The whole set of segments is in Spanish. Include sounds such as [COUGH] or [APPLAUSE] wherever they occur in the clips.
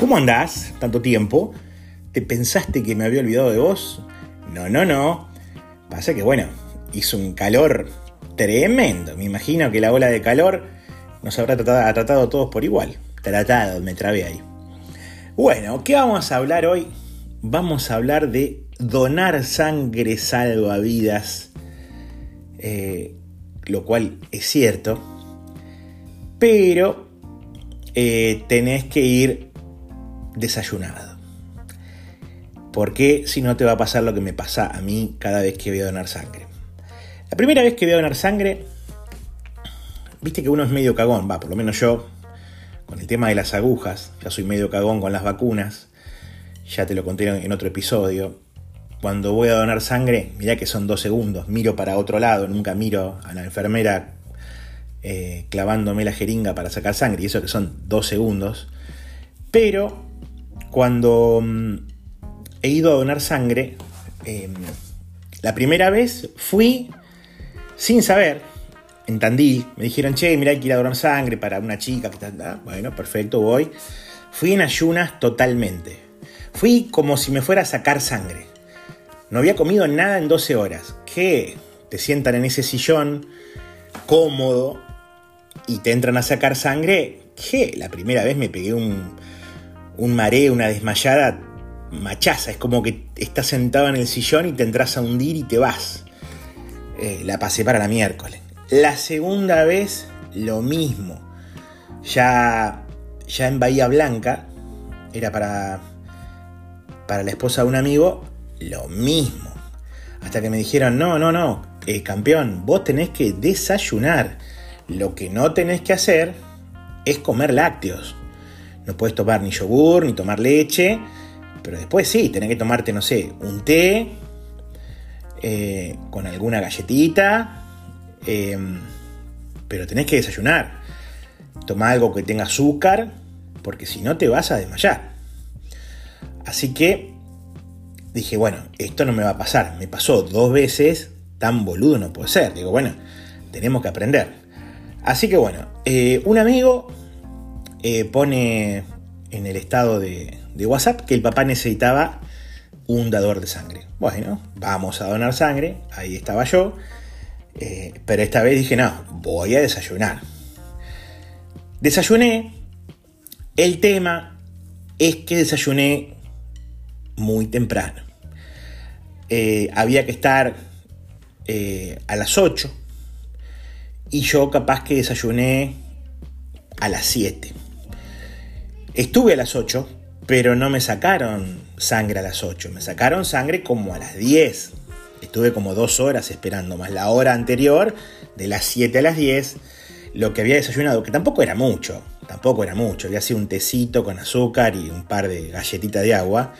¿Cómo andás? Tanto tiempo. ¿Te pensaste que me había olvidado de vos? No, no, no. Pasa que, bueno, hizo un calor tremendo. Me imagino que la ola de calor nos habrá tratado, a todos por igual. Tratado, me trabé ahí. Bueno, ¿qué vamos a hablar hoy? Vamos a hablar de donar sangre salva vidas. Eh, lo cual es cierto. Pero eh, tenés que ir desayunado. Porque si no te va a pasar lo que me pasa a mí cada vez que voy a donar sangre. La primera vez que voy a donar sangre, viste que uno es medio cagón, va, por lo menos yo, con el tema de las agujas, ya soy medio cagón con las vacunas, ya te lo conté en otro episodio. Cuando voy a donar sangre, mirá que son dos segundos, miro para otro lado, nunca miro a la enfermera eh, clavándome la jeringa para sacar sangre, y eso que son dos segundos. Pero cuando mm, he ido a donar sangre, em, la primera vez fui sin saber, en Tandil, me dijeron, che, mira, hay que ir a donar sangre para una chica que está... Bueno, perfecto, voy. Fui en ayunas totalmente. Fui como si me fuera a sacar sangre. No había comido nada en 12 horas. ¿Qué? Te sientan en ese sillón cómodo y te entran a sacar sangre. ¿Qué? La primera vez me pegué un, un mareo, una desmayada machaza. Es como que estás sentado en el sillón y te entras a hundir y te vas. Eh, la pasé para la miércoles. La segunda vez, lo mismo. Ya, ya en Bahía Blanca, era para, para la esposa de un amigo, lo mismo. Hasta que me dijeron, no, no, no, eh, campeón, vos tenés que desayunar. Lo que no tenés que hacer es comer lácteos. No puedes tomar ni yogur, ni tomar leche, pero después sí, tenés que tomarte, no sé, un té eh, con alguna galletita, em, pero tenés que desayunar. Toma algo que tenga azúcar, porque si no te vas a desmayar. Así que dije, bueno, esto no me va a pasar. Me pasó dos veces, tan boludo no puede ser. Digo, bueno, tenemos que aprender. Así que bueno, eh, un amigo eh, pone en el estado de, WhatsApp que el papá necesitaba un dador de sangre. Bueno, vamos a donar sangre, ahí estaba yo, eh, pero esta vez dije, no, voy a desayunar. Desayuné, el tema es que desayuné muy temprano. Eh, había que estar a las 8 y yo capaz que desayuné a las 7. Estuve a las 8, pero no me sacaron sangre a las 8, me sacaron sangre como a las 10. Estuve como dos horas esperando, más la hora anterior, de las 7 a las 10, lo que había desayunado, que tampoco era mucho, tampoco era mucho, había sido un tecito con azúcar y un par de galletitas de agua,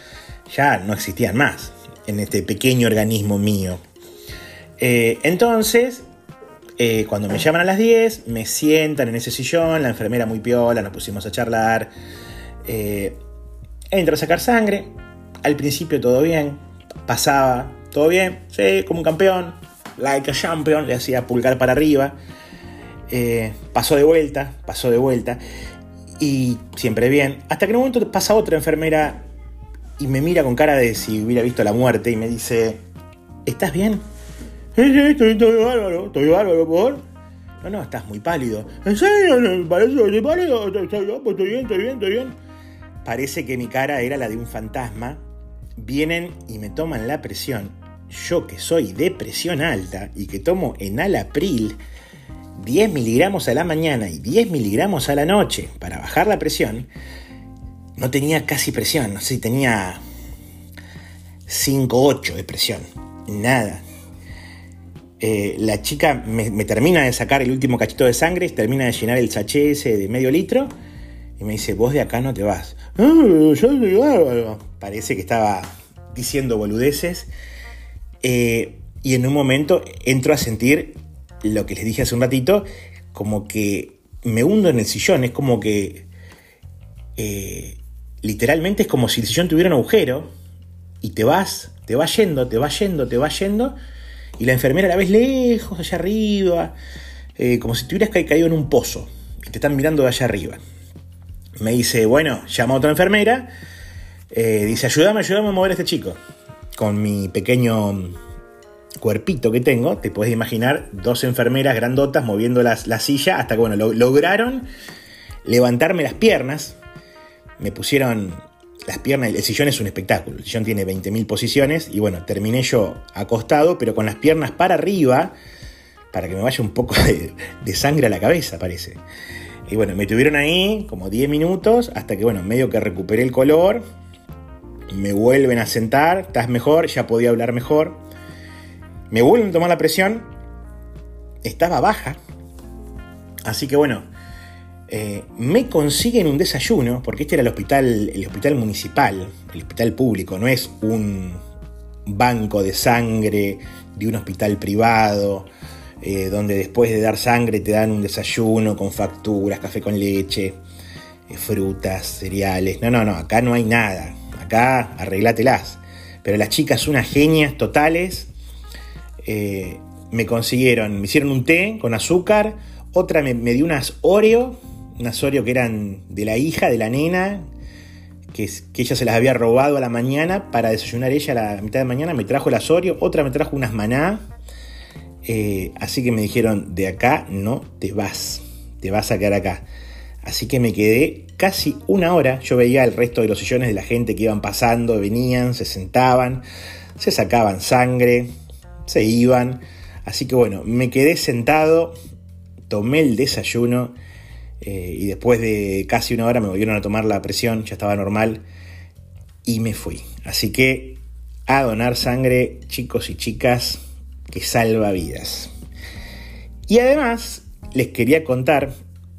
ya no existían más en este pequeño organismo mío. Eh, entonces, eh, cuando me llaman a las 10, me sientan en ese sillón, la enfermera muy piola, nos pusimos a charlar. Eh, entro a sacar sangre. Al principio todo bien, pasaba, todo bien, sí, como un campeón, like a champion, le hacía pulgar para arriba. Eh, pasó de vuelta, pasó de vuelta. Y siempre bien. Hasta que en un momento pasa otra enfermera y me mira con cara de si hubiera visto la muerte y me dice, ¿estás bien? Sí, sí, estoy, bárbaro, estoy bárbaro, por. No, no, estás muy pálido. ¿En serio? ¿Parece que estoy pálido? Estoy, pues estoy bien, estoy bien, estoy bien. Parece que mi cara era la de un fantasma. Vienen y me toman la presión. Yo que soy de presión alta y que tomo en Alapril 10 miligramos a la mañana y 10 miligramos a la noche para bajar la presión, no tenía casi presión, no sé, tenía 5-8 de presión. Nada, eh, la chica me, termina de sacar el último cachito de sangre, termina de llenar el sachet ese de medio litro y me dice, vos de acá no te vas. Ah, Parece que estaba diciendo boludeces. Eh, y en un momento entro a sentir lo que les dije hace un ratito, como que me hundo en el sillón, es como que eh, literalmente es como si el sillón tuviera un agujero y te vas, te va yendo, te va yendo, te va yendo y la enfermera la vez lejos, allá arriba, eh, como si tuvieras caído en un pozo, y te están mirando de allá arriba. Me dice, bueno, llama a otra enfermera, eh, dice, ayúdame, ayúdame a mover a este chico. Con mi pequeño cuerpito que tengo, te puedes imaginar dos enfermeras grandotas moviendo la silla hasta que, bueno, lograron levantarme las piernas, me pusieron las piernas, el sillón es un espectáculo, el sillón tiene 20.000 posiciones y bueno, terminé yo acostado, pero con las piernas para arriba, para que me vaya un poco [LAUGHS] de, de sangre a la cabeza, parece. Y bueno, me tuvieron ahí como 10 minutos hasta que, bueno, medio que recuperé el color, me vuelven a sentar, estás mejor, ya podía hablar mejor, me vuelven a tomar la presión, estaba baja, así que bueno, eh, me consiguen un desayuno, porque este era el hospital, el hospital municipal, el hospital público, no es un banco de sangre de un hospital privado, eh, donde después de dar sangre te dan un desayuno con facturas, café con leche, eh, frutas, cereales. No, no, no, acá no hay nada. Acá arreglátelas. Pero las chicas, unas genias totales, me consiguieron, me hicieron un té con azúcar, otra me, dio unas Oreo unas Oreo que eran de la hija, de la nena, que, que, ella se las había robado a la mañana para desayunar ella a la mitad de mañana, me trajo las Oreo, otra me trajo unas maná, eh, así que me dijeron, de acá no te vas, te vas a quedar acá. Así que me quedé casi una hora, yo veía el resto de los sillones de la gente que iban pasando, venían, se sentaban, se sacaban sangre, se iban, así que bueno, me quedé sentado, tomé el desayuno, eh, y después de casi una hora me volvieron a tomar la presión, ya estaba normal y me fui. Así que a donar sangre, chicos y chicas, que salva vidas. Y además les quería contar,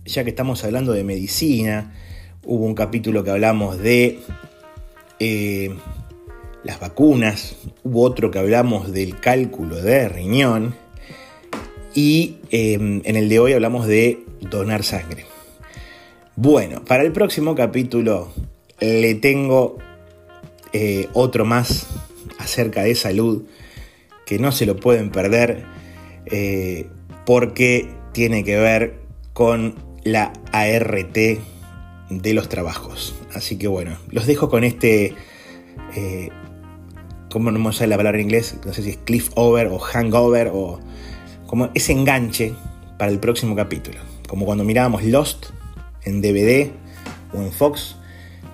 ya que estamos hablando de medicina, hubo un capítulo que hablamos de eh, las vacunas, hubo otro que hablamos del cálculo de riñón y eh, en el de hoy hablamos de donar sangre. Bueno, para el próximo capítulo le tengo eh, otro más acerca de salud que no se lo pueden perder eh, porque tiene que ver con la ART de los trabajos. Así que bueno, los dejo con este, eh, ¿cómo no sé la palabra en inglés? No sé si es cliff over o hangover o como ese enganche para el próximo capítulo. Como cuando mirábamos Lost en DVD o en Fox,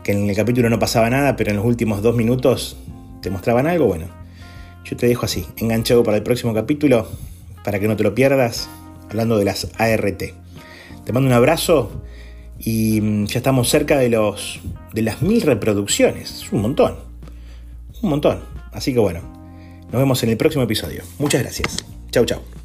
que en el capítulo no pasaba nada, pero en los últimos dos minutos te mostraban algo, bueno, yo te dejo así, enganchado para el próximo capítulo, para que no te lo pierdas, hablando de las ART. Te mando un abrazo y mm, ya estamos cerca de, los, de las mil reproducciones, es un montón, un montón. Así que bueno, nos vemos en el próximo episodio. Muchas gracias. Chau, chau.